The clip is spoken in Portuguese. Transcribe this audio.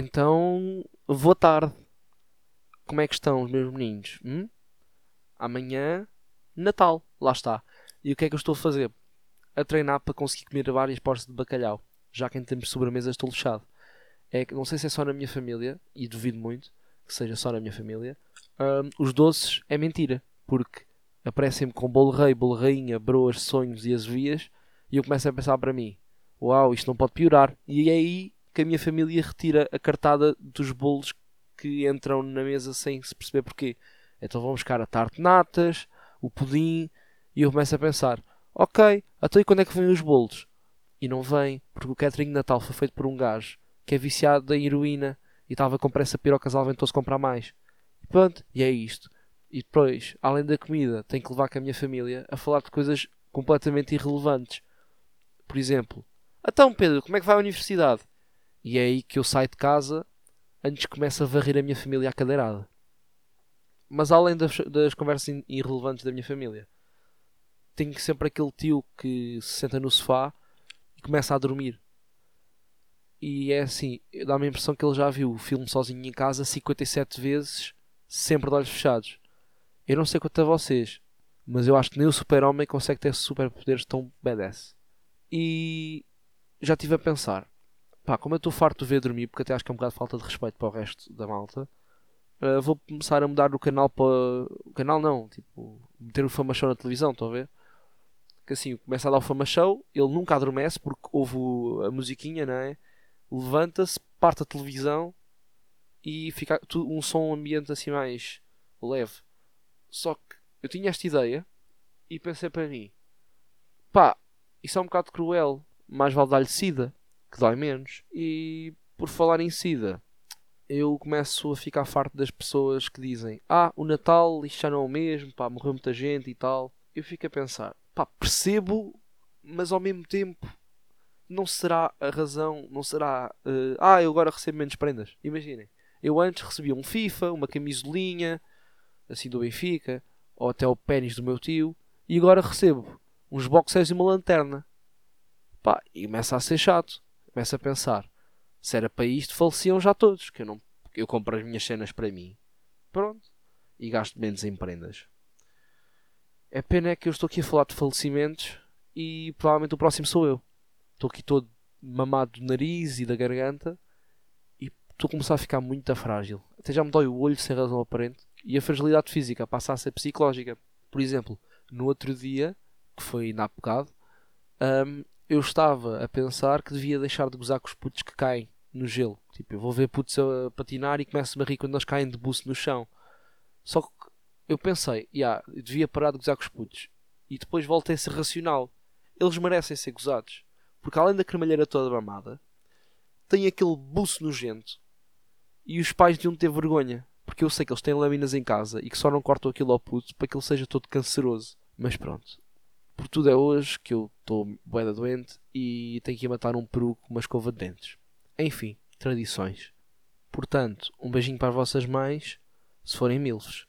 Então, boa tarde. Como é que estão os meus meninos? Hum? Amanhã, Natal. Lá está. E o que é que eu estou a fazer? A treinar para conseguir comer várias porções de bacalhau. Já que em termos de sobremesa estou lixado. É que não sei se é só na minha família, e duvido muito que seja só na minha família. hum, os doces é mentira. Porque aparecem-me com bolo rei, bolo rainha, broas, sonhos e azevias. E eu começo a pensar para mim: Uau, isto não pode piorar. E aí que a minha família retira a cartada dos bolos que entram na mesa sem se perceber porquê. Então vão buscar a tarte natas, o pudim, e eu começo a pensar: ok, até e quando é que vêm os bolos? E não vem, porque o catering de Natal foi feito por um gajo que é viciado em heroína e estava com pressa pirocas aventou-se comprar mais. E pronto, e é isto. E depois, além da comida, tenho que levar com a minha família a falar de coisas completamente irrelevantes. Por exemplo, então Pedro, como é que vai à universidade? E é aí que eu saio de casa antes comece a varrer a minha família à cadeirada. Mas além das, das conversas irrelevantes da minha família, tenho sempre aquele tio que se senta no sofá e começa a dormir. E é assim, dá-me a impressão que ele já viu o filme sozinho em casa 57 vezes, sempre de olhos fechados. Eu não sei quanto a vocês, mas eu acho que nem o super-homem consegue ter superpoderes tão badass. E já estive a pensar, pá, como eu estou farto de ver dormir, porque até acho que é um bocado de falta de respeito para o resto da malta, uh, vou começar a mudar o canal para. O canal não, tipo, meter o Fama Show na televisão, estão a ver? Que assim, começa a dar o Fama Show, ele nunca adormece porque ouve a musiquinha, não é? Levanta-se, parte a televisão e fica um som ambiente assim mais leve. Só que eu tinha esta ideia e pensei para mim: pá, isso é um bocado cruel, mais vale dar-lhe sida, que dói menos. E por falar em sida, eu começo a ficar farto das pessoas que dizem: Ah, o Natal, isto já não é o mesmo, pá, morreu muita gente e tal. Eu fico a pensar: pá, percebo, mas ao mesmo tempo não será a razão, não será. eh, ah, eu agora recebo menos prendas. Imaginem, eu antes recebia um FIFA, uma camisolinha, assim do Benfica, ou até o pênis do meu tio, e agora recebo uns boxers e uma lanterna. Pá, e começa a ser chato. Começa a pensar: se era para isto, faleciam já todos. Que eu, não, eu compro as minhas cenas para mim. Pronto. E gasto menos em prendas. É pena é que eu estou aqui a falar de falecimentos e provavelmente o próximo sou eu. Estou aqui todo mamado do nariz e da garganta e estou a começar a ficar muito frágil. Até já me dói o olho sem razão aparente. E a fragilidade física passa a ser psicológica. Por exemplo, no outro dia, que foi ainda há bocado, hum, eu estava a pensar que devia deixar de gozar com os putos que caem no gelo. Tipo, eu vou ver putos a patinar e começo-me a rir quando eles caem de buço no chão. Só que eu pensei, yeah, eu devia parar de gozar com os putos. E depois voltei a ser racional. Eles merecem ser gozados. Porque além da cremalheira toda mamada, tem aquele buço nojento. E os pais deviam ter vergonha. Porque eu sei que eles têm lâminas em casa e que só não cortam aquilo ao puto para que ele seja todo canceroso. Mas pronto. Por tudo é hoje que eu estou boeda doente e tenho que ir matar um peru com uma escova de dentes. Enfim, tradições. Portanto, um beijinho para as vossas mães, se forem milfos.